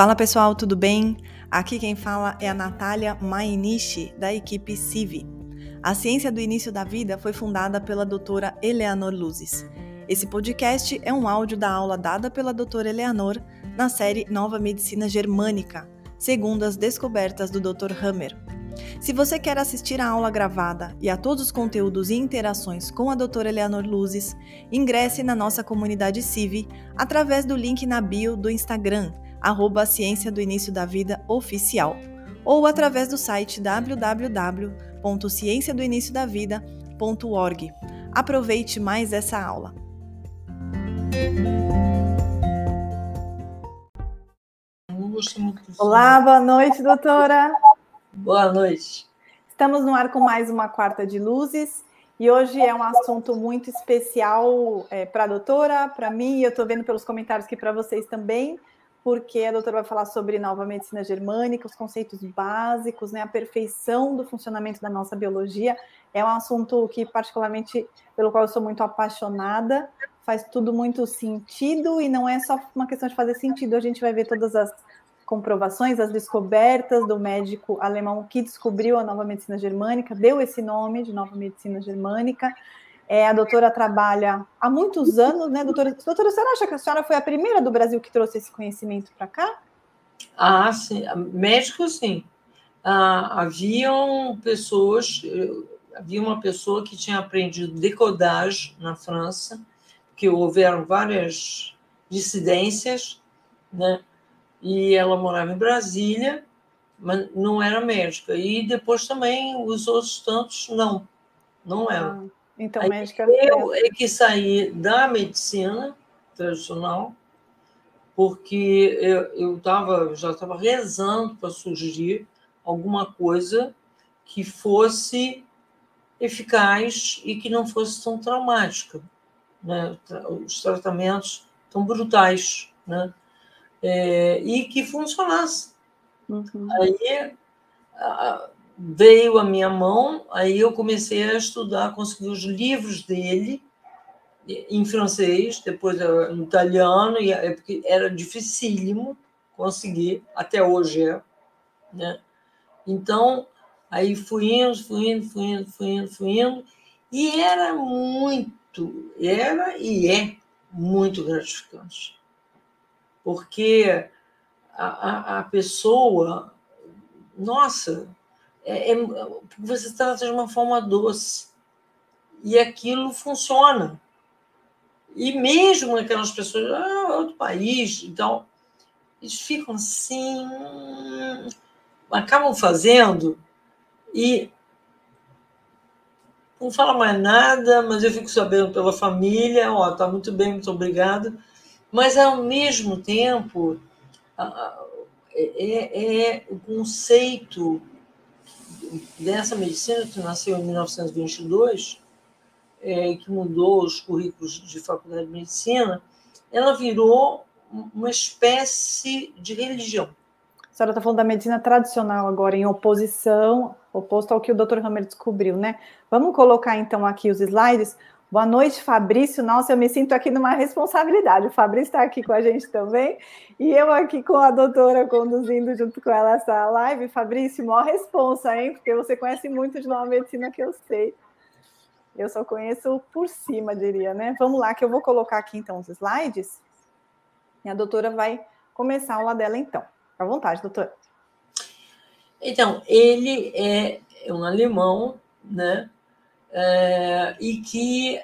Fala pessoal, tudo bem? Aqui quem fala é a Natália Mainichi, da equipe CIVI. A Ciência do Início da Vida foi fundada pela doutora Eleanor Luzes. Esse podcast é um áudio da aula dada pela doutora Eleanor na série Nova Medicina Germânica, segundo as descobertas do Dr. Hammer. Se você quer assistir a aula gravada e a todos os conteúdos e interações com a doutora Eleanor Luzes, ingresse na nossa comunidade CIVI através do link na bio do Instagram, arroba Ciência do Início da Vida Oficial, ou através do site www.cienciadoiniciodavida.org. Aproveite mais essa aula. Olá, boa noite, doutora. Boa noite. Estamos no ar com mais uma quarta de luzes e hoje é um assunto muito especial é, para a doutora, para mim, e eu estou vendo pelos comentários que para vocês também, porque a doutora vai falar sobre nova medicina germânica, os conceitos básicos, né, a perfeição do funcionamento da nossa biologia. É um assunto que, particularmente, pelo qual eu sou muito apaixonada, faz tudo muito sentido e não é só uma questão de fazer sentido, a gente vai ver todas as comprovações, as descobertas do médico alemão que descobriu a nova medicina germânica, deu esse nome de nova medicina germânica. É, a doutora trabalha há muitos anos, né, doutora? Doutora, você acha que a senhora foi a primeira do Brasil que trouxe esse conhecimento para cá? Ah, sim. Médico, sim. Ah, haviam pessoas, havia uma pessoa que tinha aprendido decodagem na França, que houveram várias dissidências, né? E ela morava em Brasília, mas não era médica. E depois também os outros tantos não, não eram. Ah. Então, Aí médica. Eu é que saí da medicina tradicional, porque eu, eu tava, já estava rezando para sugerir alguma coisa que fosse eficaz e que não fosse tão traumática. Né? Os tratamentos tão brutais, né? É, e que funcionasse. Uhum. Aí veio a minha mão, aí eu comecei a estudar, consegui os livros dele em francês, depois em italiano, e é porque era dificílimo conseguir, até hoje é, né? Então, aí fui indo, fui indo, fui indo, fui indo, fui indo, e era muito, era e é muito gratificante, porque a, a, a pessoa, nossa, é, é, você trata de uma forma doce. E aquilo funciona. E mesmo aquelas pessoas, ah, outro país, então, eles ficam assim, acabam fazendo e não fala mais nada, mas eu fico sabendo pela família, ó, tá muito bem, muito obrigado. Mas ao mesmo tempo é, é o conceito dessa medicina, que nasceu em 1922, é, que mudou os currículos de faculdade de medicina, ela virou uma espécie de religião. A senhora está falando da medicina tradicional agora, em oposição, oposto ao que o Dr. Hammer descobriu, né? Vamos colocar então aqui os slides. Boa noite, Fabrício. Nossa, eu me sinto aqui numa responsabilidade. O Fabrício está aqui com a gente também. E eu aqui com a doutora conduzindo junto com ela essa live. Fabrício, maior responsa, hein? Porque você conhece muito de nova medicina que eu sei. Eu só conheço por cima, diria, né? Vamos lá, que eu vou colocar aqui então os slides. E a doutora vai começar a aula dela então. À vontade, doutora. Então, ele é um alemão, né? É, e que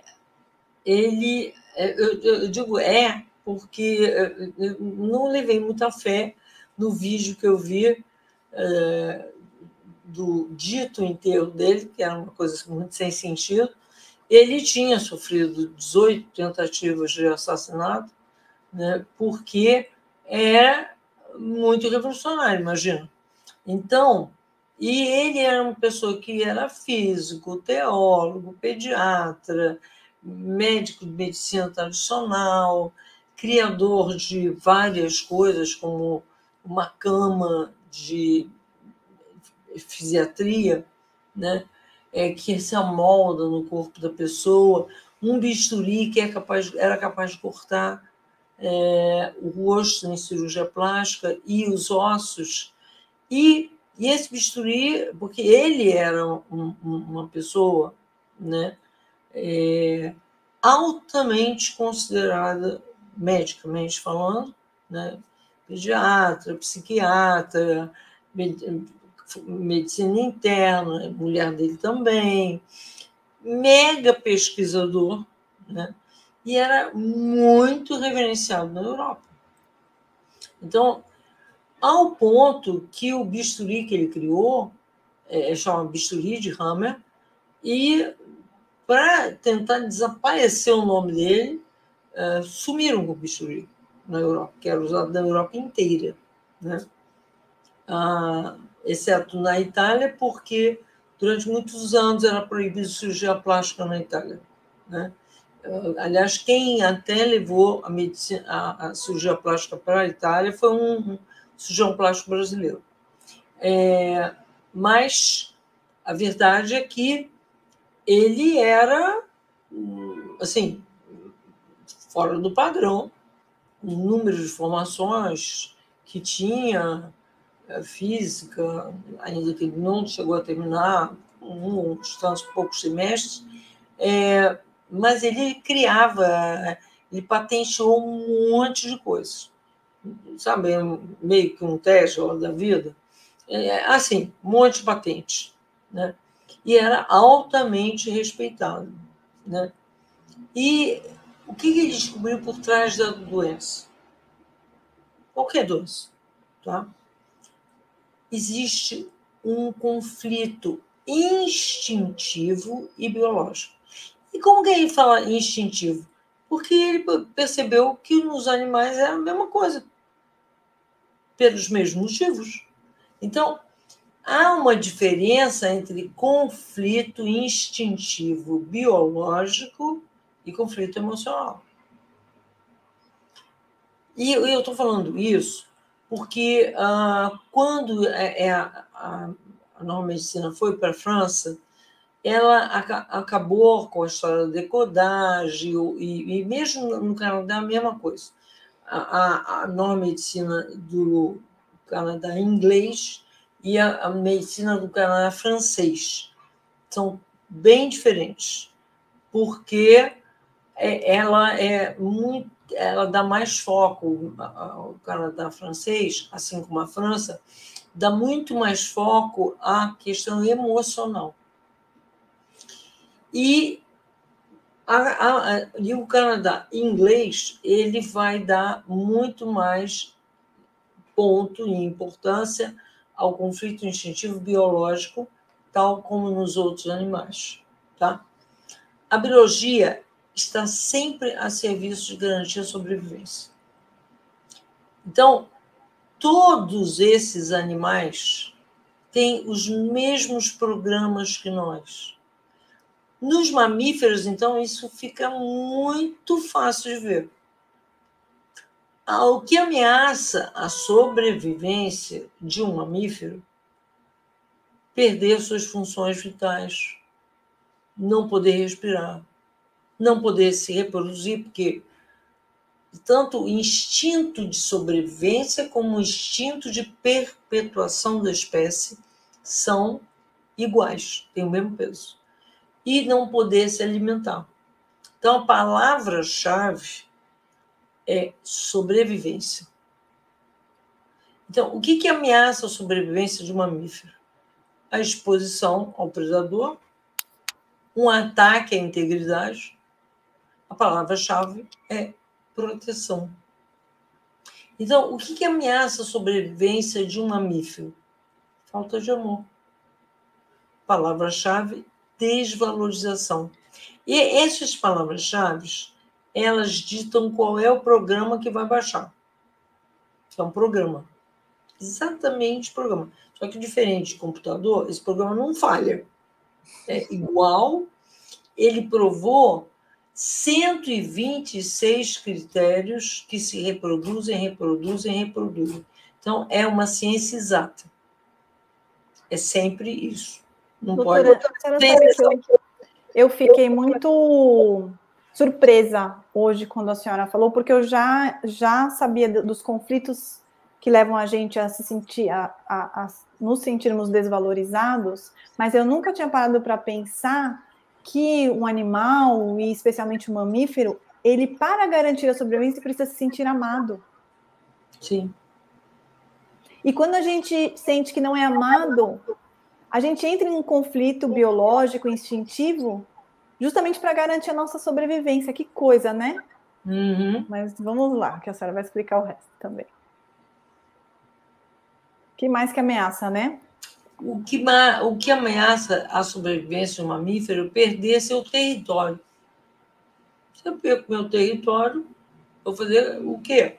ele, é, eu, eu, digo é, porque eu não levei muita fé no vídeo que eu vi é, do dito enterro dele, que era uma coisa muito sem sentido. Ele tinha sofrido 18 tentativas de assassinato, né, porque é muito revolucionário, imagina. Então, e ele era uma pessoa que era físico, teólogo, pediatra, médico de medicina tradicional, criador de várias coisas, como uma cama de fisiatria, né? É, que se amolda no corpo da pessoa, um bisturi que é capaz, era capaz de cortar é, o rosto em cirurgia plástica e os ossos. E, e esse bisturi, porque ele era um, uma pessoa né, é, altamente considerada, medicamente falando, né, pediatra, psiquiatra, medicina interna, mulher dele também, mega pesquisador, né? e era muito reverenciado na Europa. Então, ao ponto que o bisturi que ele criou, é, chama bisturi de Hammer, e para tentar desaparecer o nome dele, é, sumiram com o bisturi na Europa, que era usado na Europa inteira, né? Ah, exceto na Itália, porque durante muitos anos era proibido cirurgia plástica na Itália, né? Aliás, quem até levou a, medicina, a, a cirurgia plástica para a Itália foi um, cirurgião plástico brasileiro. É, mas a verdade é que ele era, assim, fora do padrão, o número de formações que tinha, é, física, ainda que ele não chegou a terminar, um, uns poucos semestres, é, mas ele criava, ele patenteou um monte de coisas. Sabe, meio que um Tesla da vida. É, assim, um monte de patentes. Né? E era altamente respeitado. Né? E o que ele descobriu por trás da doença? Qualquer doença. Tá? Existe um conflito instintivo e biológico. E como que ele fala instintivo? Porque ele percebeu que nos animais é a mesma coisa, pelos mesmos motivos. Então, há uma diferença entre conflito instintivo biológico e conflito emocional. E eu estou falando isso porque ah, quando é, é a, a, a nova medicina foi para a França, ela acabou com a história da decodagem, e, e mesmo no Canadá a mesma coisa. A, a, nova medicina do Canadá em inglês e a, a medicina do Canadá francês são bem diferentes, porque é, ela é muito, ela dá mais foco ao Canadá francês, assim como a França, dá muito mais foco à questão emocional. E, a, a, e o Canadá em inglês, ele vai dar muito mais ponto e importância ao conflito instintivo biológico, tal como nos outros animais. Tá? A biologia está sempre a serviço de garantir a sobrevivência. Então, todos esses animais têm os mesmos programas que nós. Nos mamíferos, então, isso fica muito fácil de ver. O que ameaça a sobrevivência de um mamífero? Perder suas funções vitais, não poder respirar, não poder se reproduzir, porque tanto o instinto de sobrevivência como o instinto de perpetuação da espécie são iguais, têm o mesmo peso e não poder se alimentar. Então, a palavra-chave é sobrevivência. Então, o que, que ameaça a sobrevivência de um mamífero? A exposição ao predador, um ataque à integridade. A palavra-chave é proteção. Então, o que, que ameaça a sobrevivência de um mamífero? Falta de amor. Palavra-chave desvalorização. E essas palavras-chave, elas ditam qual é o programa que vai baixar. É um programa. Exatamente programa. Só que diferente de computador, esse programa não falha. É igual, ele provou 126 critérios que se reproduzem, reproduzem, reproduzem. Então, é uma ciência exata. É sempre isso. Não Doutora, pode. Eu, eu fiquei muito surpresa hoje quando a senhora falou, porque eu já, já sabia dos conflitos que levam a gente a se sentir, a, a, a nos sentirmos desvalorizados, mas eu nunca tinha parado para pensar que um animal, e especialmente um mamífero, ele, para garantir a sobrevivência, precisa se sentir amado. Sim. E quando a gente sente que não é amado, a gente entra em um conflito biológico, instintivo, justamente para garantir a nossa sobrevivência. Que coisa, né? Uhum. Mas vamos lá, que a senhora vai explicar o resto também. que mais que ameaça, né? O que, o que ameaça a sobrevivência do mamífero é perder seu território. Se eu perco meu território, vou fazer o quê?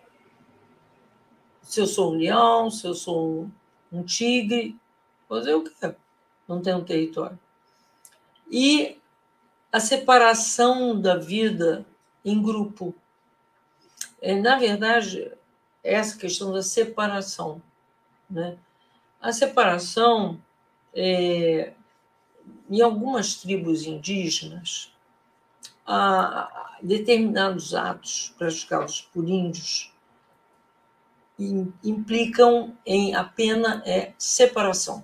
Se eu sou um leão, se eu sou um, tigre, fazer o quê? Não tenho território. E a separação da vida em grupo. É, na verdade, essa questão da separação. Né? A separação, é, em algumas tribos indígenas, determinados atos praticados por índios implicam em a pena é separação.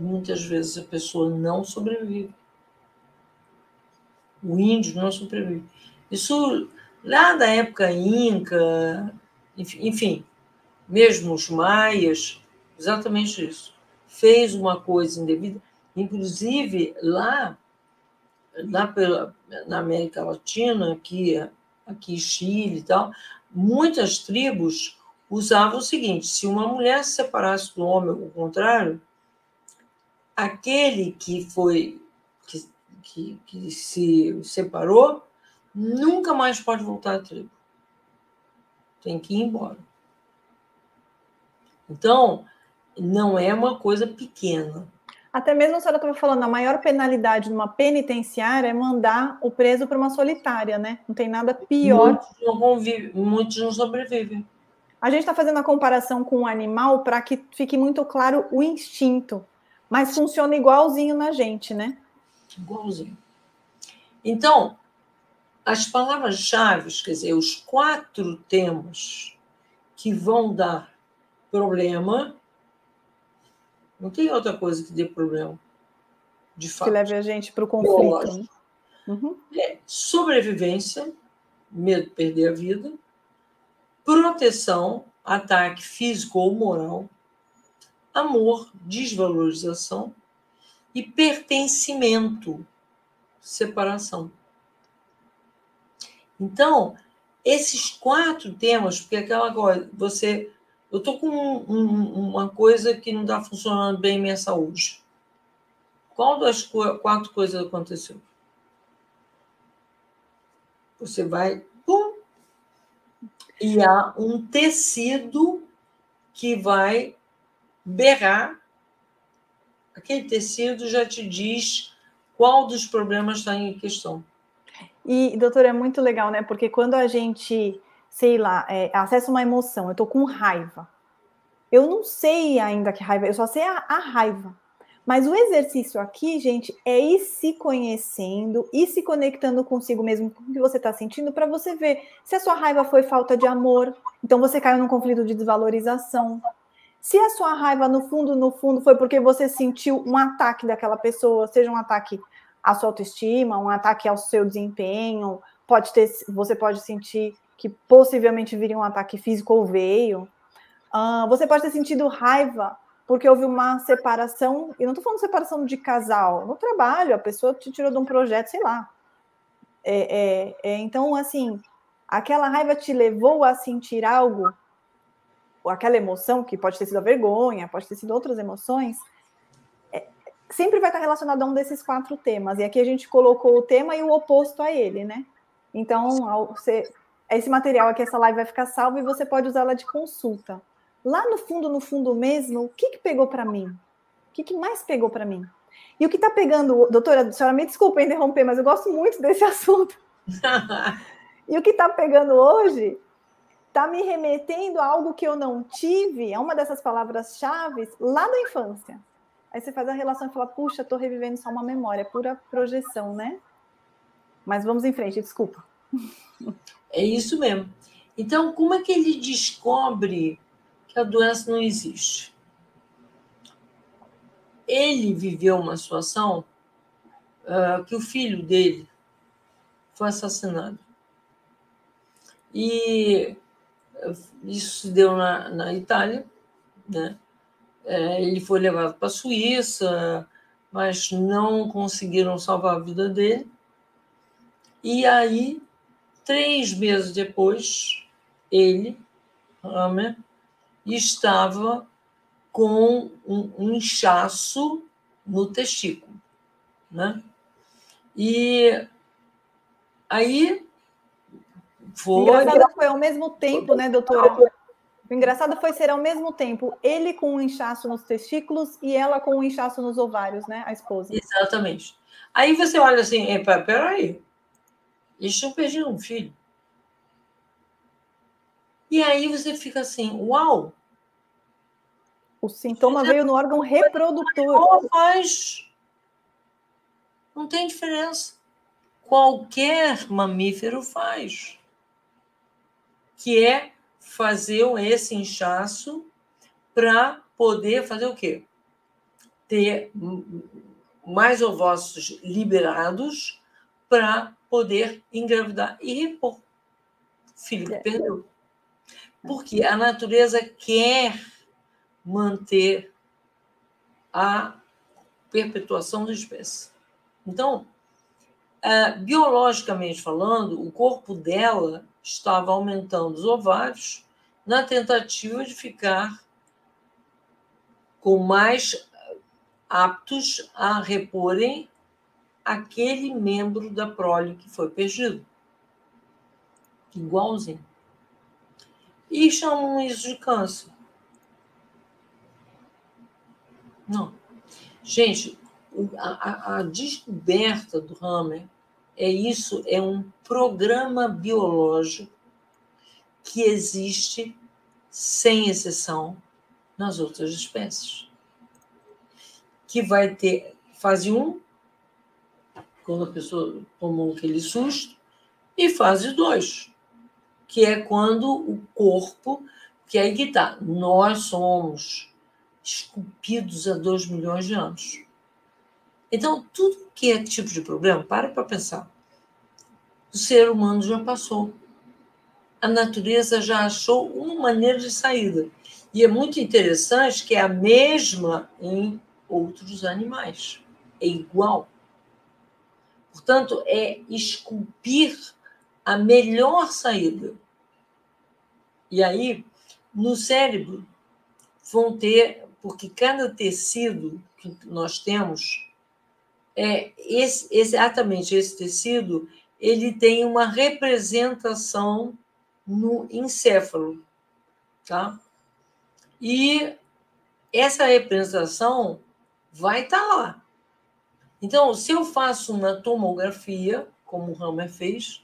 Muitas vezes a pessoa não sobrevive o índio não sobrevive. Isso lá da época inca, enfim, mesmo os maias, exatamente isso. Fez uma coisa indevida, inclusive lá, lá pela, na América Latina, aqui, aqui Chile e tal, muitas tribos usavam o seguinte: se uma mulher se separasse do homem, o contrário, aquele que foi que, que se separou, nunca mais pode voltar à tribo. Tem que ir embora. Então, não é uma coisa pequena. Até mesmo a senhora estava falando, a maior penalidade numa penitenciária é mandar o preso para uma solitária, né? Não tem nada pior. Muitos não, convive, muitos não sobrevivem. A gente está fazendo a comparação com o animal para que fique muito claro o instinto, mas funciona igualzinho na gente, né? Igualzinho. Então, as palavras-chave, quer dizer, os quatro temas que vão dar problema, não tem outra coisa que dê problema, de fato. Que leve a gente para o conflito. Né? Uhum. É sobrevivência, medo de perder a vida, proteção, ataque físico ou moral, amor, desvalorização e pertencimento, separação. Então, esses quatro temas, porque aquela coisa, você. Eu estou com um, um, uma coisa que não está funcionando bem em minha saúde. Qual das quatro coisas aconteceu? Você vai, pum, e há um tecido que vai berrar aquele tecido já te diz qual dos problemas está em questão. E, doutora, é muito legal, né? Porque quando a gente, sei lá, é, acessa uma emoção, eu tô com raiva. Eu não sei ainda que raiva, eu só sei a, a raiva. Mas o exercício aqui, gente, é ir se conhecendo e se conectando consigo mesmo, com o que você está sentindo, para você ver se a sua raiva foi falta de amor, então você caiu num conflito de desvalorização. Se a sua raiva, no fundo, no fundo, foi porque você sentiu um ataque daquela pessoa, seja um ataque à sua autoestima, um ataque ao seu desempenho, pode ter, você pode sentir que possivelmente viria um ataque físico ou veio. Uh, você pode ter sentido raiva porque houve uma separação, e não estou falando separação de casal, no trabalho, a pessoa te tirou de um projeto, sei lá. É, é, é, então, assim, aquela raiva te levou a sentir algo aquela emoção, que pode ter sido a vergonha, pode ter sido outras emoções, é, sempre vai estar relacionado a um desses quatro temas. E aqui a gente colocou o tema e o oposto a ele, né? Então, ao, você, esse material aqui, essa live vai ficar salvo e você pode usá-la de consulta. Lá no fundo, no fundo mesmo, o que, que pegou para mim? O que, que mais pegou para mim? E o que está pegando, doutora, a senhora me desculpa interromper, mas eu gosto muito desse assunto. e o que está pegando hoje está me remetendo a algo que eu não tive, é uma dessas palavras-chave lá da infância. Aí você faz a relação e fala, puxa, estou revivendo só uma memória, pura projeção, né? Mas vamos em frente, desculpa. É isso mesmo. Então, como é que ele descobre que a doença não existe? Ele viveu uma situação uh, que o filho dele foi assassinado. E isso se deu na, na Itália, né? É, ele foi levado para a Suíça, mas não conseguiram salvar a vida dele. E aí, três meses depois, ele, Hammer, estava com um, um inchaço no testículo. Né? E aí foi. Engraçado foi ao mesmo tempo, né, doutora? O engraçado foi ser ao mesmo tempo ele com um inchaço nos testículos e ela com um inchaço nos ovários, né? A esposa. Exatamente. Aí você olha assim, peraí, eles tinham perdido um filho. E aí você fica assim, uau! O sintoma veio no órgão reprodutor. Mas não tem diferença. Qualquer mamífero faz. Que é fazer esse inchaço para poder fazer o quê? Ter mais ovócitos liberados para poder engravidar e repor. Filho é. perdeu. Porque a natureza quer manter a perpetuação da espécie. Então, uh, biologicamente falando, o corpo dela estava aumentando os ovários na tentativa de ficar com mais aptos a reporem aquele membro da prole que foi perdido. Igualzinho. E chamam isso de câncer. Não. Gente, a, a, descoberta do Hammer é isso, é um programa biológico que existe sem exceção nas outras espécies. Que vai ter fase 1, quando a pessoa tomou aquele susto, e fase 2, que é quando o corpo, que aí que nós somos esculpidos há 2 milhões de anos. Então, tudo que é tipo de problema, para para pensar. O ser humano já passou. A natureza já achou uma maneira de saída. E é muito interessante que é a mesma em outros animais. É igual. Portanto, é esculpir a melhor saída. E aí, no cérebro, vão ter, porque cada tecido que nós temos é, esse, exatamente esse tecido ele tem uma representação no encéfalo, tá? E essa representação vai estar tá lá. Então, se eu faço uma tomografia, como o Hammer fez,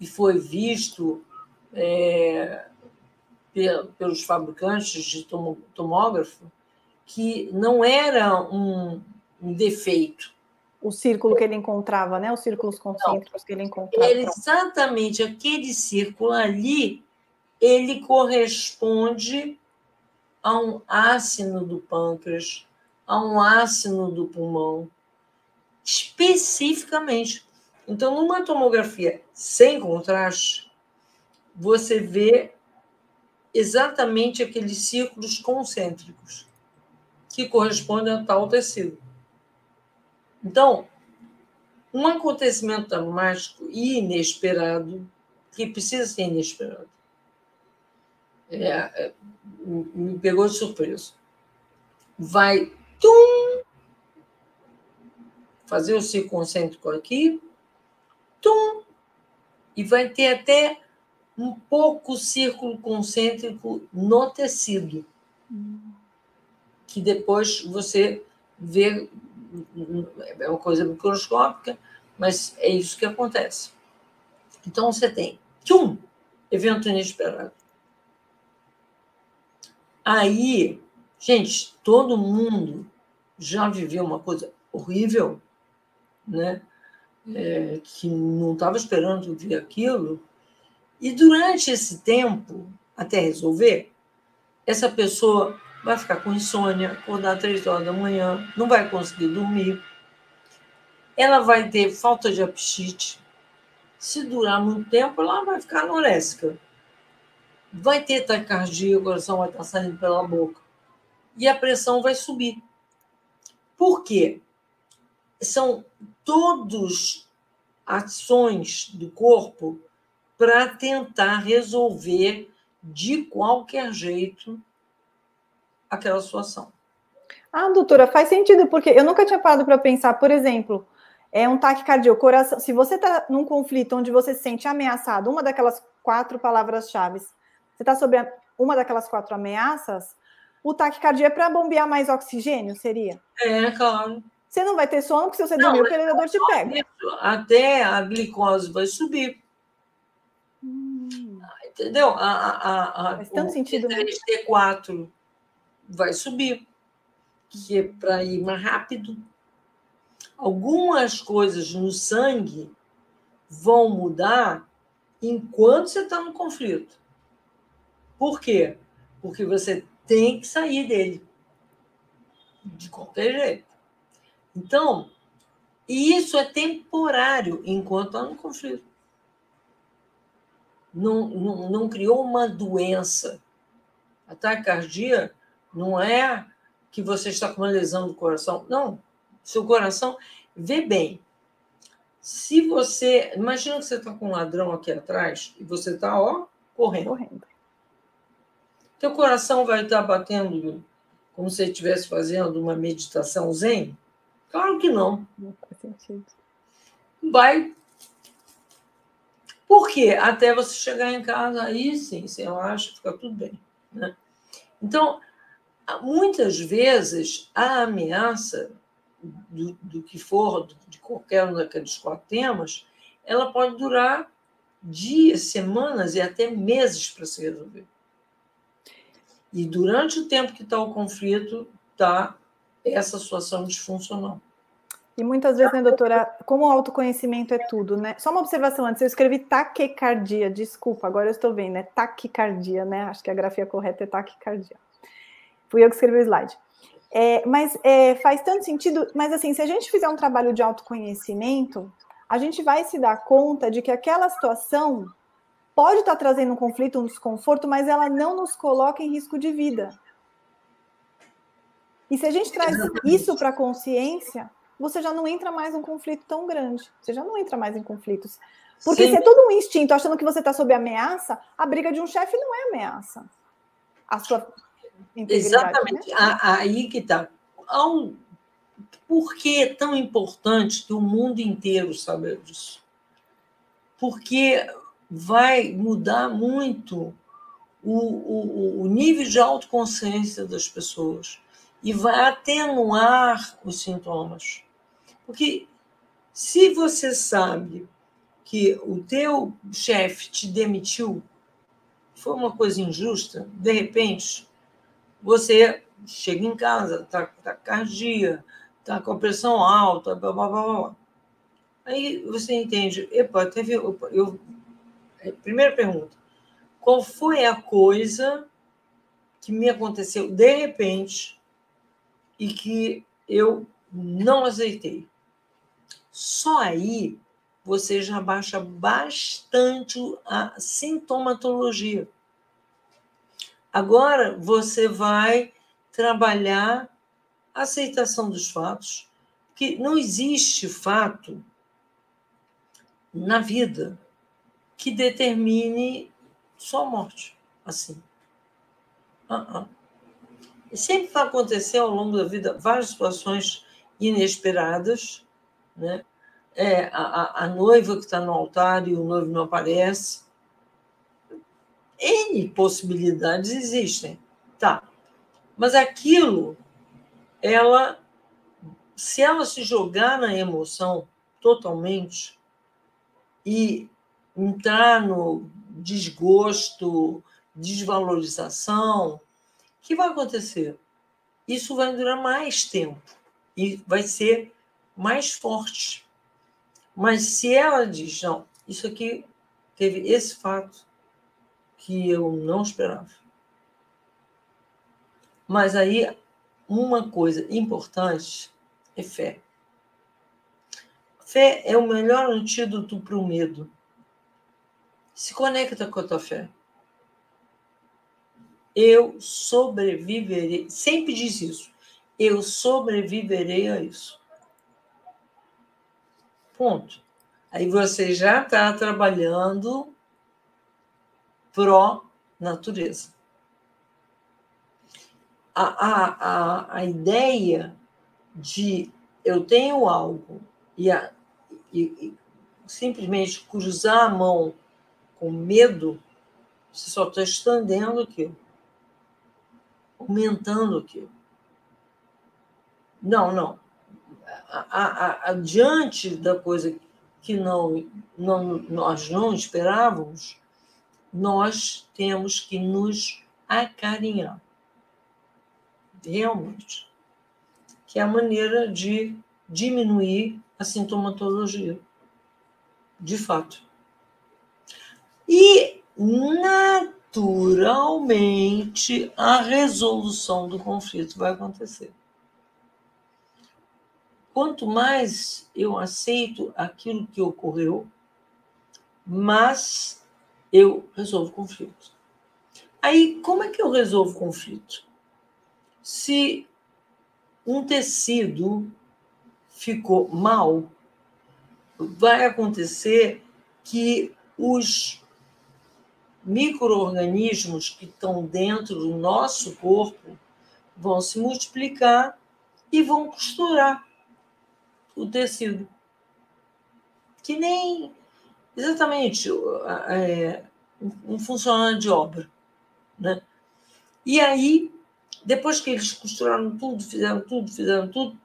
e foi visto é, pelos fabricantes de tomógrafo, que não era um, um defeito, o círculo que ele encontrava, né? Os círculos concêntricos que ele encontrava. Exatamente aquele círculo ali, ele corresponde a um ácido do pâncreas, a um ácido do pulmão, especificamente. Então, numa tomografia sem contraste, você vê exatamente aqueles círculos concêntricos que correspondem a tal tecido. Então, um acontecimento traumático e inesperado, que precisa ser inesperado, é, é, me pegou de surpresa. Vai tum, fazer o ciclo concêntrico aqui, tum, e vai ter até um pouco círculo concêntrico no tecido, que depois você vê é uma coisa microscópica, mas é isso que acontece. Então você tem, tchum, evento inesperado. Aí, gente, todo mundo já viveu uma coisa horrível, né? é, que não estava esperando ver aquilo, e durante esse tempo, até resolver, essa pessoa vai ficar com insônia, acordar três horas da manhã, não vai conseguir dormir, ela vai ter falta de apetite. Se durar muito tempo, ela vai ficar anorésica. Vai ter taquicardia, o coração vai estar saindo pela boca. E a pressão vai subir. Por quê? São todos ações do corpo para tentar resolver de qualquer jeito aquela situação. Ah, doutora, faz sentido, porque eu nunca tinha parado para pensar, por exemplo, é um taquicardia, o coração. Se você está num conflito onde você se sente ameaçado, uma daquelas quatro palavras-chave, você está sob uma daquelas quatro ameaças, o taquicardia é para bombear mais oxigênio, seria? É, claro. Você não vai ter sono, porque se você dormir, o perdedor te pega. Até a glicose vai subir. Hum. Entendeu? A, a, a, Faz tanto sentido. T3, né? T4 vai subir, que é para ir mais rápido. Algumas coisas no sangue vão mudar enquanto você está no conflito. Por quê? Porque você tem que sair dele. De qualquer jeito. Então, isso é temporário enquanto está no conflito. Não, não, não criou uma doença. A taquicardia não é que você está com uma lesão do coração. Não. Seu coração. Vê bem. Se você. Imagina que você está com um ladrão aqui atrás e você está, ó, correndo. Correndo. Teu coração vai estar batendo como se estivesse fazendo uma meditação zen? Claro que não. Não faz sentido. Vai. Por quê? Até você chegar em casa, aí sim, você relaxa, fica tudo bem. Né? Então, muitas vezes, a ameaça do, do que for, de qualquer um daqueles quatro temas, ela pode durar dias, semanas e até meses para se resolver. E durante o tempo que está o conflito, está essa situação disfuncional. E muitas vezes, né, doutora, como o autoconhecimento é tudo, né? Só uma observação antes, eu escrevi taquicardia, desculpa, agora eu estou vendo, é taquicardia, né? Acho que a grafia correta é taquicardia. Fui eu que escrevi o slide. É, mas é, faz tanto sentido, mas assim, se a gente fizer um trabalho de autoconhecimento, a gente vai se dar conta de que aquela situação pode estar trazendo um conflito, um desconforto, mas ela não nos coloca em risco de vida. E se a gente traz isso para a consciência, você já não entra mais num conflito tão grande. Você já não entra mais em conflitos. Porque Sim. se é todo um instinto achando que você está sob ameaça, a briga de um chefe não é ameaça. A sua Exatamente. Né? Aí que está. Por que é tão importante que o mundo inteiro saiba disso? Porque vai mudar muito o, o, o nível de autoconsciência das pessoas e vai atenuar os sintomas. Porque se você sabe que o teu chefe te demitiu, foi uma coisa injusta, de repente, você chega em casa, está tá cardia, está com a pressão alta, blá, blá, blá, blá. Aí você entende, epa, teve. Opa, eu, é, primeira pergunta: qual foi a coisa que me aconteceu de repente e que eu não aceitei? Só aí você já baixa bastante a sintomatologia. Agora você vai trabalhar a aceitação dos fatos, que não existe fato na vida que determine só morte, assim. Uh -uh. E sempre vai acontecer ao longo da vida várias situações inesperadas, né? É, a, a noiva que está no altar e o noivo não aparece, N possibilidades existem. Tá. Mas aquilo, ela, se ela se jogar na emoção totalmente e entrar no desgosto, desvalorização, o que vai acontecer? Isso vai durar mais tempo e vai ser mais forte. Mas se ela diz, não, isso aqui teve esse fato que eu não esperava. Mas aí, uma coisa importante é fé. Fé é o melhor antídoto para o medo. Se conecta com a tua fé. Eu sobreviverei. Sempre diz isso. Eu sobreviverei a isso. Ponto. Aí você já está trabalhando pró-natureza. A, a, a, a ideia de eu tenho algo e, a, e, e simplesmente cruzar a mão com medo, você só está estendendo aquilo, aumentando aquilo. Não, não. A, diante da coisa que não, não, nós não esperávamos, nós temos que nos acarinhar. Realmente. Que é a maneira de diminuir a sintomatologia. De fato. E, naturalmente, a resolução do conflito vai acontecer. Quanto mais eu aceito aquilo que ocorreu, mais eu resolvo conflito. Aí, como é que eu resolvo conflito? Se um tecido ficou mal, vai acontecer que os micro-organismos que estão dentro do nosso corpo vão se multiplicar e vão costurar o tecido. Que nem exatamente é, um funcionário de obra. Né? E aí, depois que eles costuraram tudo, fizeram tudo, fizeram tudo,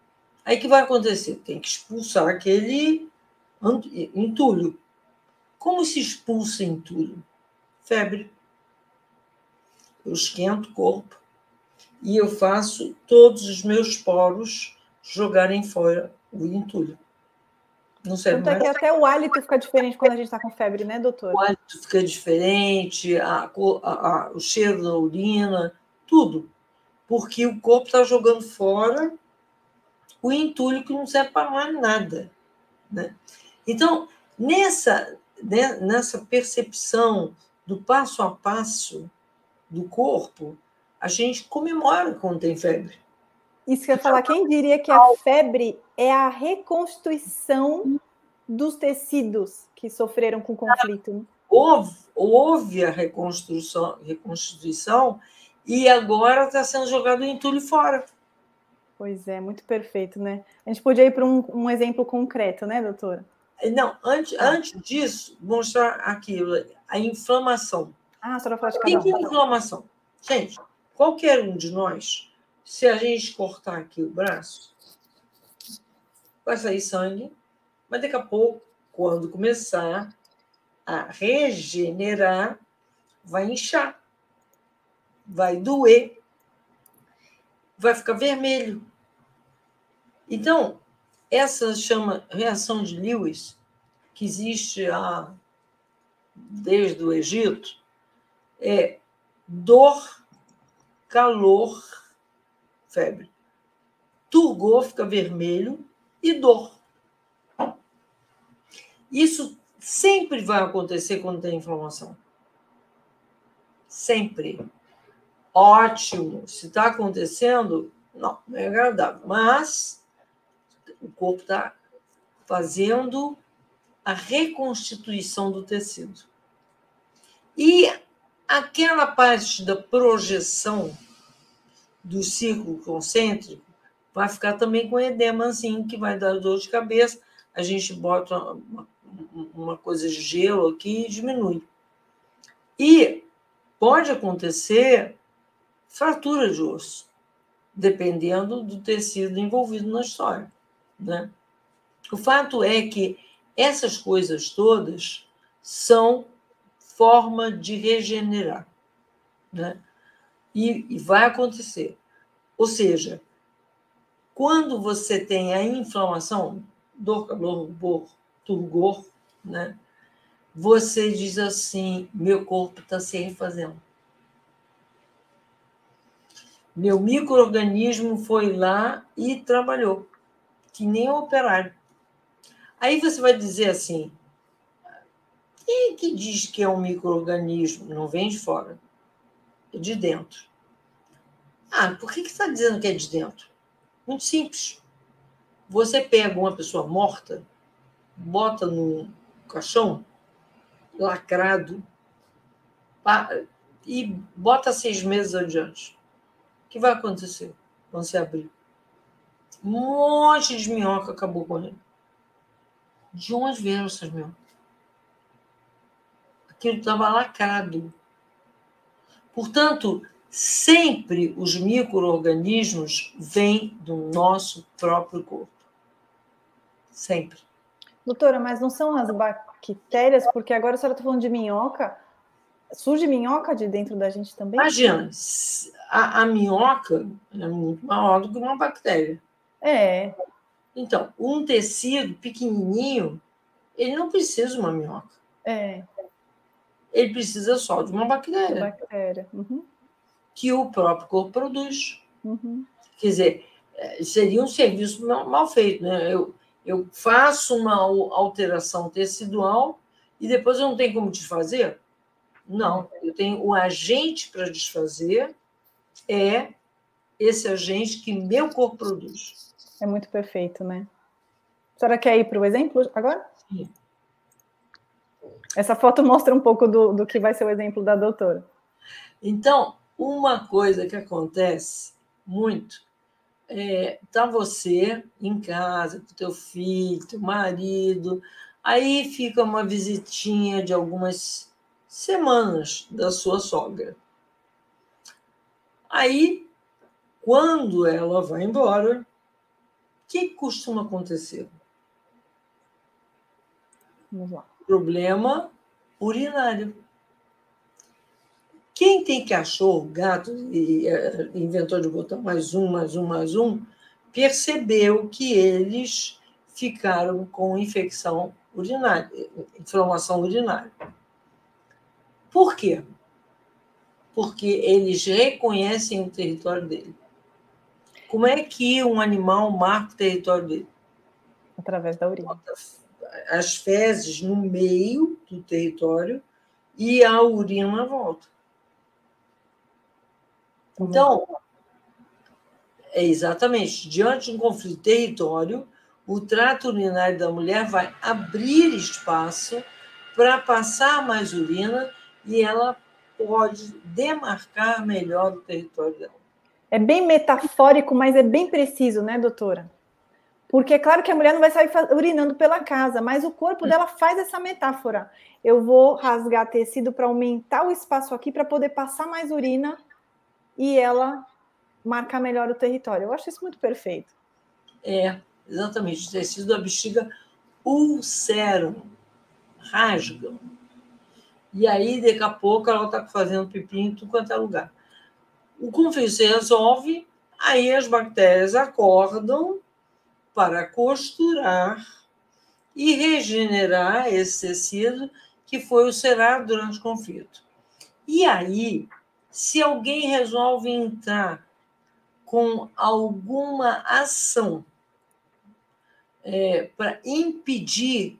aí que vai acontecer? Tem que expulsar aquele entulho. Como se expulsa entulho? Febre. Eu esquento o corpo e eu faço todos os meus poros jogarem fora o entulho. Não serve Tanto mais. é que até o hálito fica diferente quando a gente está com febre, né, doutor? O hálito fica diferente, a, a, a, o cheiro da urina, tudo. Porque o corpo está jogando fora o entulho que não serve para mais nada. Né? Então, nessa, né, nessa percepção do passo a passo do corpo, a gente comemora quando tem febre. Isso que eu ia falar, quem diria que a febre é a reconstituição dos tecidos que sofreram com o conflito? Né? Houve, houve a reconstrução, reconstituição e agora está sendo jogado o entulho fora. Pois é, muito perfeito, né? A gente podia ir para um, um exemplo concreto, né, doutora? Não, antes, ah. antes disso, mostrar aquilo, a inflamação. Ah, a senhora falou de cada um. O que é inflamação? Gente, qualquer um de nós se a gente cortar aqui o braço, vai sair sangue, mas daqui a pouco, quando começar a regenerar, vai inchar, vai doer, vai ficar vermelho. Então, essa chama reação de Lewis, que existe há, desde o Egito, é dor, calor, febre. Turgor fica vermelho e dor. Isso sempre vai acontecer quando tem inflamação. Sempre. Ótimo. Se está acontecendo, não, não é agradável. Mas o corpo está fazendo a reconstituição do tecido. E aquela parte da projeção do círculo concêntrico, vai ficar também com edemazinho, que vai dar dor de cabeça. A gente bota uma, uma coisa de gelo aqui e diminui. E pode acontecer fratura de osso, dependendo do tecido envolvido na história. Né? O fato é que essas coisas todas são forma de regenerar. Né? E, e vai acontecer. Ou seja, quando você tem a inflamação, dor, calor, rubor, turgor, né? Você diz assim: meu corpo está se refazendo. Meu microorganismo foi lá e trabalhou, que nem um operário. Aí você vai dizer assim: quem que diz que é um microorganismo? Não vem de fora, é de dentro. Ah, por que você está dizendo que é de dentro? Muito simples. Você pega uma pessoa morta, bota no caixão, lacrado, e bota seis meses adiante. O que vai acontecer quando você abrir? Um monte de minhoca acabou ele. De onde vieram essas minhocas? Aquilo estava lacrado. Portanto, sempre os micro-organismos vêm do nosso próprio corpo. Sempre. Doutora, mas não são as bactérias, porque agora a senhora está falando de minhoca. Surge minhoca de dentro da gente também? Imagina, a, a minhoca é muito maior do que uma bactéria. É. Então, um tecido pequenininho, ele não precisa de uma minhoca. É. Ele precisa só de uma bactéria. Bactéria. Uhum. Que o próprio corpo produz. Uhum. Quer dizer, é, seria um serviço mal, mal feito, né? Eu, eu faço uma alteração tecidual e depois eu não tenho como desfazer? Não, eu tenho o agente para desfazer, é esse agente que meu corpo produz. É muito perfeito, né? A senhora quer ir para o exemplo agora? Sim. Essa foto mostra um pouco do, do que vai ser o exemplo da doutora. Então, uma coisa que acontece muito é, tá você em casa com teu filho, teu marido, aí fica uma visitinha de algumas semanas da sua sogra. Aí, quando ela vai embora, o que costuma acontecer? Vamos lá. Problema urinário. Quem tem cachorro, gato e uh, inventou de botar mais um, mais um, mais um, percebeu que eles ficaram com infecção urinária, inflamação urinária. Por quê? Porque eles reconhecem o território dele. Como é que um animal marca o território dele? Através da urina. As fezes no meio do território e a urina na volta. Então, é exatamente, diante de um conflito de território, o trato urinário da mulher vai abrir espaço para passar mais urina e ela pode demarcar melhor o território dela. É bem metafórico, mas é bem preciso, né, doutora? Porque é claro que a mulher não vai sair urinando pela casa, mas o corpo dela faz essa metáfora. Eu vou rasgar tecido para aumentar o espaço aqui para poder passar mais urina e ela marcar melhor o território. Eu acho isso muito perfeito. É, exatamente. Os tecidos da bexiga ulceram, rasgam. E aí, daqui a pouco, ela está fazendo pipi em tudo quanto é lugar. O conflito se resolve, aí as bactérias acordam para costurar e regenerar esse tecido que foi ulcerado durante o conflito. E aí, se alguém resolve entrar com alguma ação é, para impedir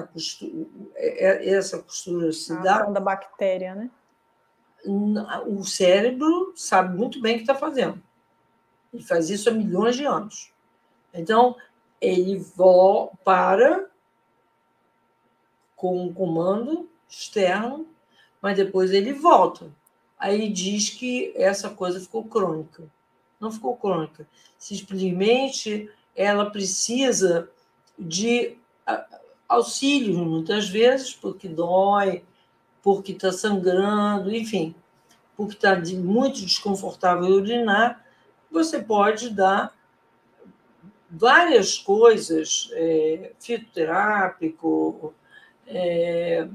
costura, é, é, essa costura se a dar. da bactéria, né? O cérebro sabe muito bem o que está fazendo. Ele faz isso há milhões de anos. Então, ele para com um comando externo, mas depois ele volta aí diz que essa coisa ficou crônica. Não ficou crônica. Simplesmente ela precisa de auxílio, muitas vezes, porque dói, porque está sangrando, enfim, porque está muito desconfortável urinar, você pode dar várias coisas, é, fitoterápico, é,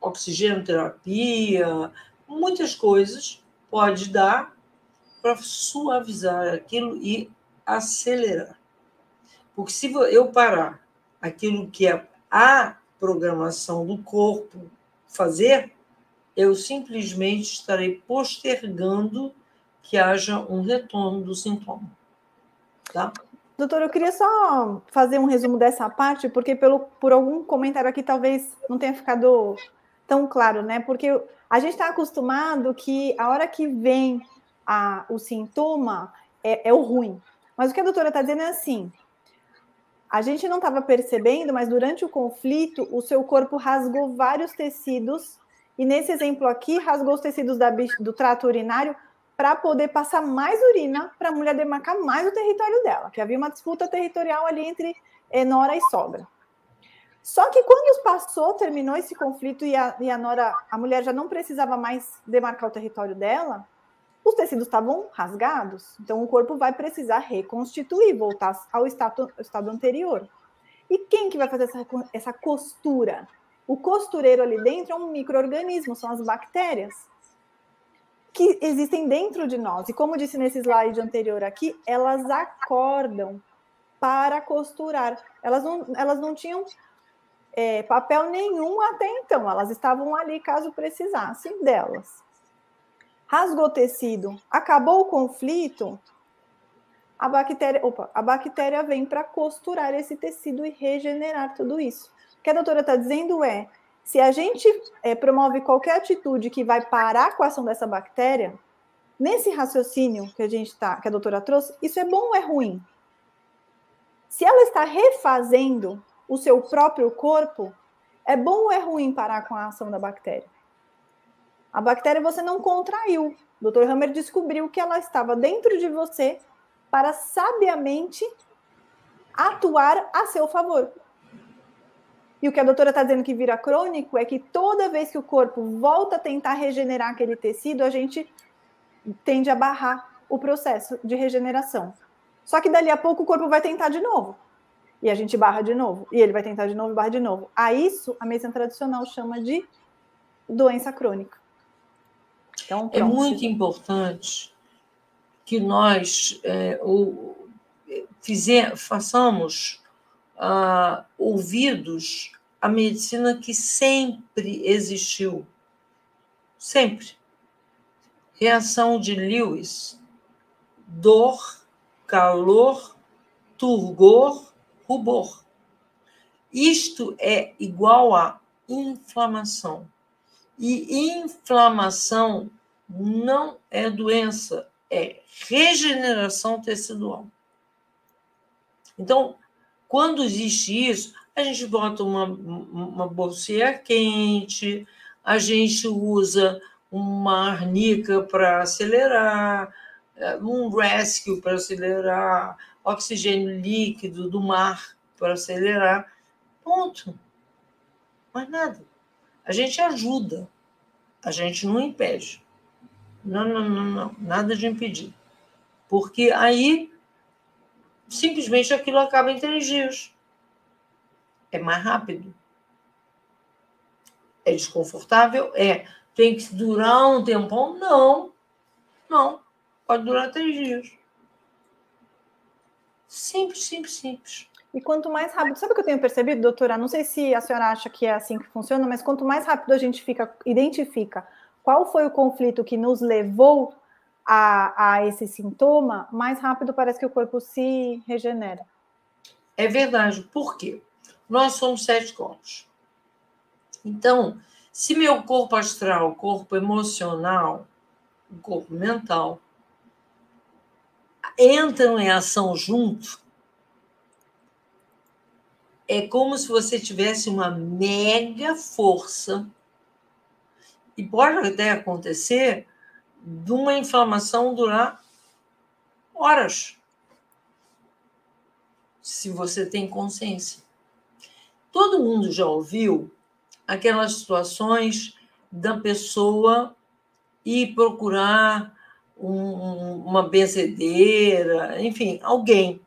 oxigenoterapia, muitas coisas pode dar para suavizar aquilo e acelerar. Porque se eu parar aquilo que é a programação do corpo fazer, eu simplesmente estarei postergando que haja um retorno do sintoma. Tá? Doutor, eu queria só fazer um resumo dessa parte, porque pelo, por algum comentário aqui talvez não tenha ficado tão claro, né? Porque a gente está acostumado que a hora que vem a, o sintoma é, é o ruim. Mas o que a doutora está dizendo é assim: a gente não estava percebendo, mas durante o conflito, o seu corpo rasgou vários tecidos, e nesse exemplo aqui, rasgou os tecidos da, do trato urinário para poder passar mais urina para a mulher demarcar mais o território dela, que havia uma disputa territorial ali entre eh, Nora e sogra. Só que quando passou, terminou esse conflito e a, e a Nora, a mulher já não precisava mais demarcar o território dela, os tecidos estavam rasgados, então o corpo vai precisar reconstituir, voltar ao estado, ao estado anterior. E quem que vai fazer essa, essa costura? O costureiro ali dentro é um microorganismo, são as bactérias que existem dentro de nós. E como disse nesse slide anterior aqui, elas acordam para costurar. Elas não, elas não tinham é, papel nenhum até então, elas estavam ali caso precisassem delas. Rasgou tecido, acabou o conflito, a bactéria, opa, a bactéria vem para costurar esse tecido e regenerar tudo isso. O que a doutora está dizendo é se a gente é, promove qualquer atitude que vai parar com a ação dessa bactéria, nesse raciocínio que a gente tá, que a doutora trouxe, isso é bom ou é ruim? Se ela está refazendo o seu próprio corpo, é bom ou é ruim parar com a ação da bactéria? A bactéria você não contraiu. O Dr. Hammer descobriu que ela estava dentro de você para sabiamente atuar a seu favor. E o que a doutora está dizendo que vira crônico é que toda vez que o corpo volta a tentar regenerar aquele tecido, a gente tende a barrar o processo de regeneração. Só que dali a pouco o corpo vai tentar de novo. E a gente barra de novo. E ele vai tentar de novo e barra de novo. A isso, a medicina tradicional chama de doença crônica. Então, é muito importante que nós é, o, fizer, façamos uh, ouvidos à medicina que sempre existiu. Sempre. Reação de Lewis: dor, calor, turgor, rubor. Isto é igual a inflamação. E inflamação não é doença, é regeneração tecidual. Então, quando existe isso, a gente bota uma, uma bolsinha quente, a gente usa uma arnica para acelerar, é, um rescue para acelerar, oxigênio líquido do mar para acelerar. Ponto. Mais nada. A gente ajuda, a gente não impede. Não, não, não, não. Nada de impedir. Porque aí simplesmente aquilo acaba em três dias. É mais rápido. É desconfortável? É. Tem que durar um tempão? Não. Não. Pode durar três dias. Simples, simples, simples. E quanto mais rápido, sabe o que eu tenho percebido, doutora? Não sei se a senhora acha que é assim que funciona, mas quanto mais rápido a gente fica, identifica qual foi o conflito que nos levou a, a esse sintoma, mais rápido parece que o corpo se regenera. É verdade. Por quê? Nós somos sete corpos. Então, se meu corpo astral, corpo emocional, o corpo mental, entram em ação junto, é como se você tivesse uma mega força. E pode até acontecer de uma inflamação durar horas, se você tem consciência. Todo mundo já ouviu aquelas situações da pessoa ir procurar um, uma benzedeira, enfim, alguém.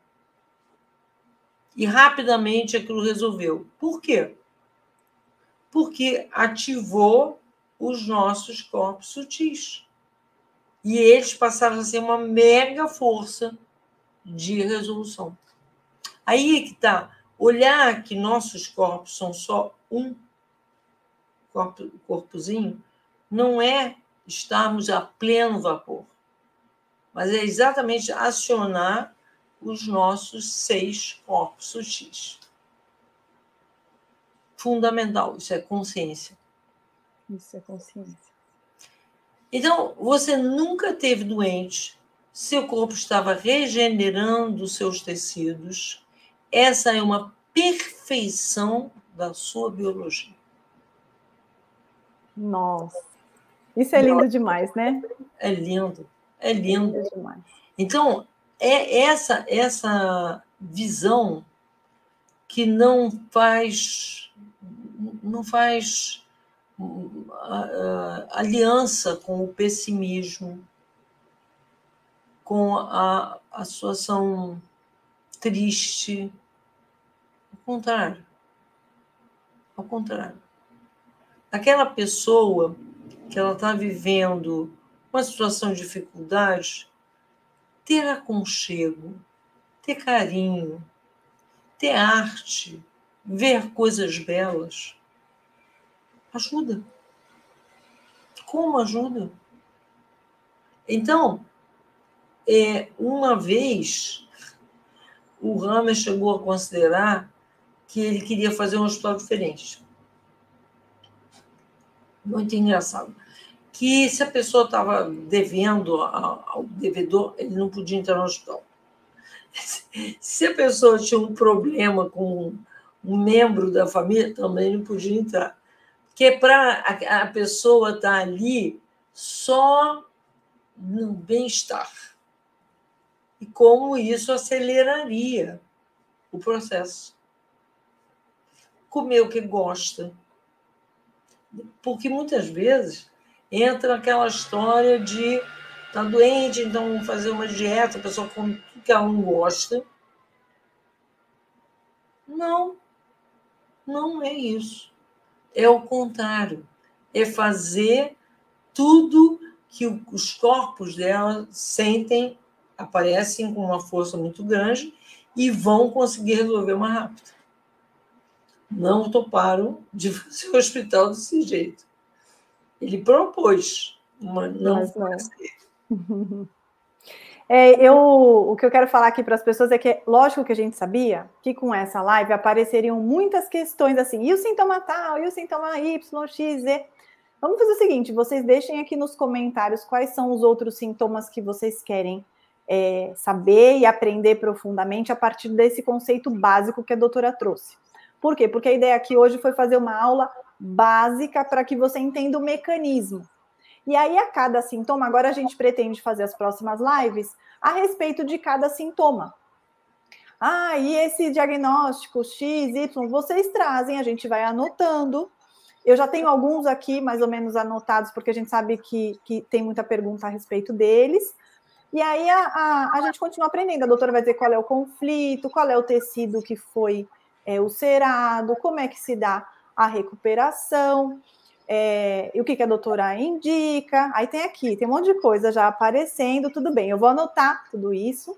E rapidamente aquilo resolveu. Por quê? Porque ativou os nossos corpos sutis. E eles passaram a ser uma mega força de resolução. Aí é que está. olhar que nossos corpos são só um corpo, corpozinho, não é estarmos a pleno vapor, mas é exatamente acionar os nossos seis corpos sutis. Fundamental, isso é consciência. Isso é consciência. Então, você nunca teve doente, seu corpo estava regenerando seus tecidos. Essa é uma perfeição da sua biologia. Nossa, isso é lindo demais, né? É lindo, é lindo. É demais. Então, é essa essa visão que não faz não faz uh, aliança com o pessimismo, com a, a situação triste. Ao contrário. Ao contrário. Aquela pessoa que ela está vivendo uma situação de dificuldade, ter aconchego, ter carinho, ter arte, ver coisas belas, ajuda. Como ajuda? Então, é, uma vez, o Ramer chegou a considerar que ele queria fazer um hospital diferente. Muito engraçado que se a pessoa estava devendo ao devedor, ele não podia entrar no hospital. Se a pessoa tinha um problema com um membro da família, também não podia entrar. Porque para a pessoa estar tá ali só no bem-estar. E como isso aceleraria o processo. Comer o que gosta. Porque muitas vezes entra aquela história de tá doente, então fazer uma dieta, a pessoa come tudo que ela não gosta. Não, não é isso. É o contrário. É fazer tudo que os corpos dela sentem, aparecem com uma força muito grande e vão conseguir resolver mais rápido. Não toparam de fazer o hospital desse jeito. Ele propôs, mas não, mas não. É, eu, o que eu quero falar aqui para as pessoas é que, lógico que a gente sabia que com essa live apareceriam muitas questões assim, e o sintoma tal, e o sintoma Y, X, Z. Vamos fazer o seguinte: vocês deixem aqui nos comentários quais são os outros sintomas que vocês querem é, saber e aprender profundamente a partir desse conceito básico que a doutora trouxe. Por quê? Porque a ideia aqui hoje foi fazer uma aula básica para que você entenda o mecanismo. E aí, a cada sintoma, agora a gente pretende fazer as próximas lives a respeito de cada sintoma. Ah, e esse diagnóstico X, Y, vocês trazem, a gente vai anotando. Eu já tenho alguns aqui, mais ou menos anotados, porque a gente sabe que, que tem muita pergunta a respeito deles. E aí a, a, a gente continua aprendendo. A doutora vai dizer qual é o conflito, qual é o tecido que foi é, ulcerado, como é que se dá a recuperação, é, e o que, que a doutora indica. Aí tem aqui, tem um monte de coisa já aparecendo, tudo bem. Eu vou anotar tudo isso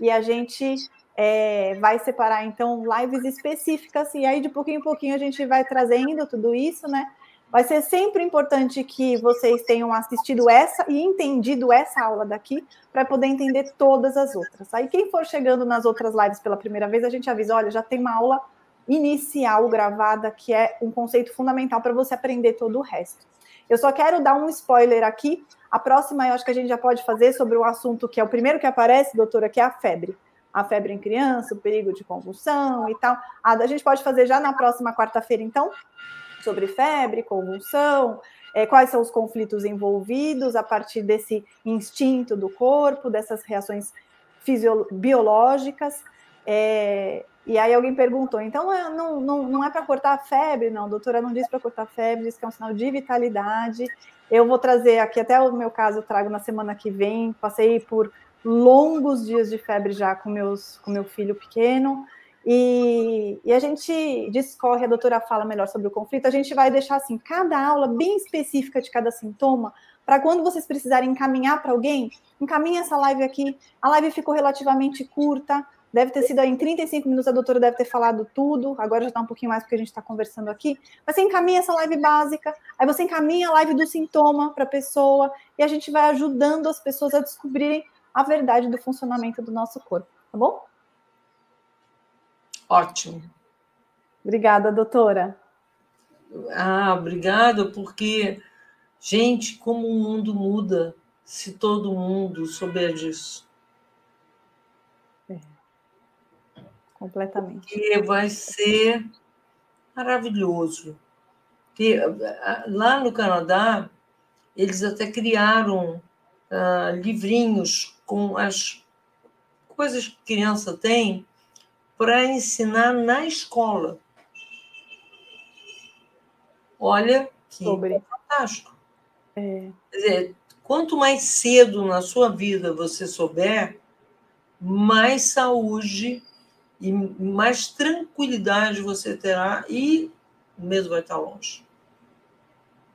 e a gente é, vai separar, então, lives específicas, e aí de pouquinho em pouquinho a gente vai trazendo tudo isso, né? Vai ser sempre importante que vocês tenham assistido essa e entendido essa aula daqui para poder entender todas as outras. Aí, quem for chegando nas outras lives pela primeira vez, a gente avisa: olha, já tem uma aula inicial gravada, que é um conceito fundamental para você aprender todo o resto. Eu só quero dar um spoiler aqui. A próxima eu acho que a gente já pode fazer sobre o assunto que é o primeiro que aparece, doutora, que é a febre. A febre em criança, o perigo de convulsão e tal. A gente pode fazer já na próxima quarta-feira, então, sobre febre, convulsão, é, quais são os conflitos envolvidos a partir desse instinto do corpo, dessas reações biológicas. É, e aí alguém perguntou, então é, não, não, não é para cortar a febre? Não, doutora não disse para cortar a febre, diz que é um sinal de vitalidade. Eu vou trazer aqui, até o meu caso, eu trago na semana que vem. Passei por longos dias de febre já com, meus, com meu filho pequeno. E, e, a gente discorre, a doutora fala melhor sobre o conflito. A gente vai deixar assim cada aula bem específica de cada sintoma, para quando vocês precisarem encaminhar para alguém, encaminha essa live aqui. A live ficou relativamente curta, Deve ter sido em 35 minutos, a doutora deve ter falado tudo. Agora já está um pouquinho mais porque a gente está conversando aqui. Mas você encaminha essa live básica, aí você encaminha a live do sintoma para a pessoa, e a gente vai ajudando as pessoas a descobrirem a verdade do funcionamento do nosso corpo, tá bom? Ótimo. Obrigada, doutora. Ah, obrigada, porque, gente, como o mundo muda se todo mundo souber disso. Completamente. Porque vai ser maravilhoso. Porque lá no Canadá, eles até criaram uh, livrinhos com as coisas que criança tem para ensinar na escola. Olha que Sobre. fantástico. É. Quer dizer, quanto mais cedo na sua vida você souber, mais saúde e mais tranquilidade você terá e o mesmo vai estar longe.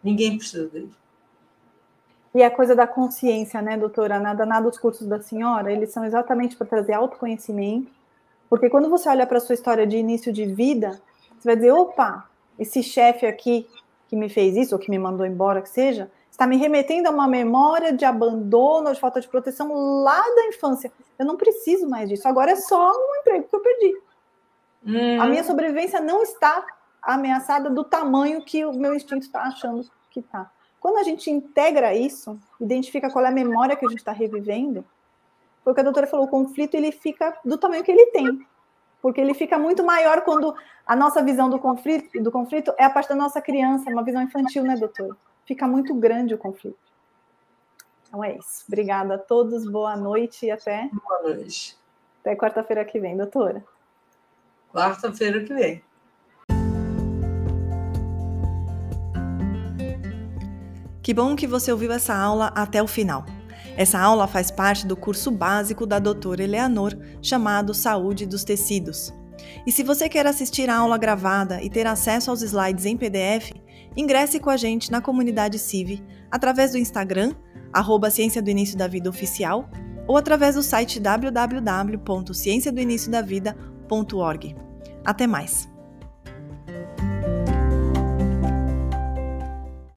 Ninguém precisa dele. E a coisa da consciência, né, doutora? Nada, nada os cursos da senhora, eles são exatamente para trazer autoconhecimento, porque quando você olha para a sua história de início de vida, você vai dizer, opa, esse chefe aqui que me fez isso, ou que me mandou embora, que seja, está me remetendo a uma memória de abandono, de falta de proteção lá da infância. Eu não preciso mais disso. Agora é só um emprego que eu perdi. Hum. A minha sobrevivência não está ameaçada do tamanho que o meu instinto está achando que está. Quando a gente integra isso, identifica qual é a memória que a gente está revivendo, foi o que a doutora falou, o conflito ele fica do tamanho que ele tem porque ele fica muito maior quando a nossa visão do conflito, do conflito é a parte da nossa criança, uma visão infantil, né, doutor? Fica muito grande o conflito. Então é isso. Obrigada a todos, boa noite e até. Boa noite. Até quarta-feira que vem, doutora. Quarta-feira que vem. Que bom que você ouviu essa aula até o final. Essa aula faz parte do curso básico da doutora Eleanor, chamado Saúde dos Tecidos. E se você quer assistir a aula gravada e ter acesso aos slides em PDF, ingresse com a gente na comunidade CIV através do Instagram, arroba Ciência do Início da Vida Oficial, ou através do site www.cienciadoiniciodavida.org. Até mais!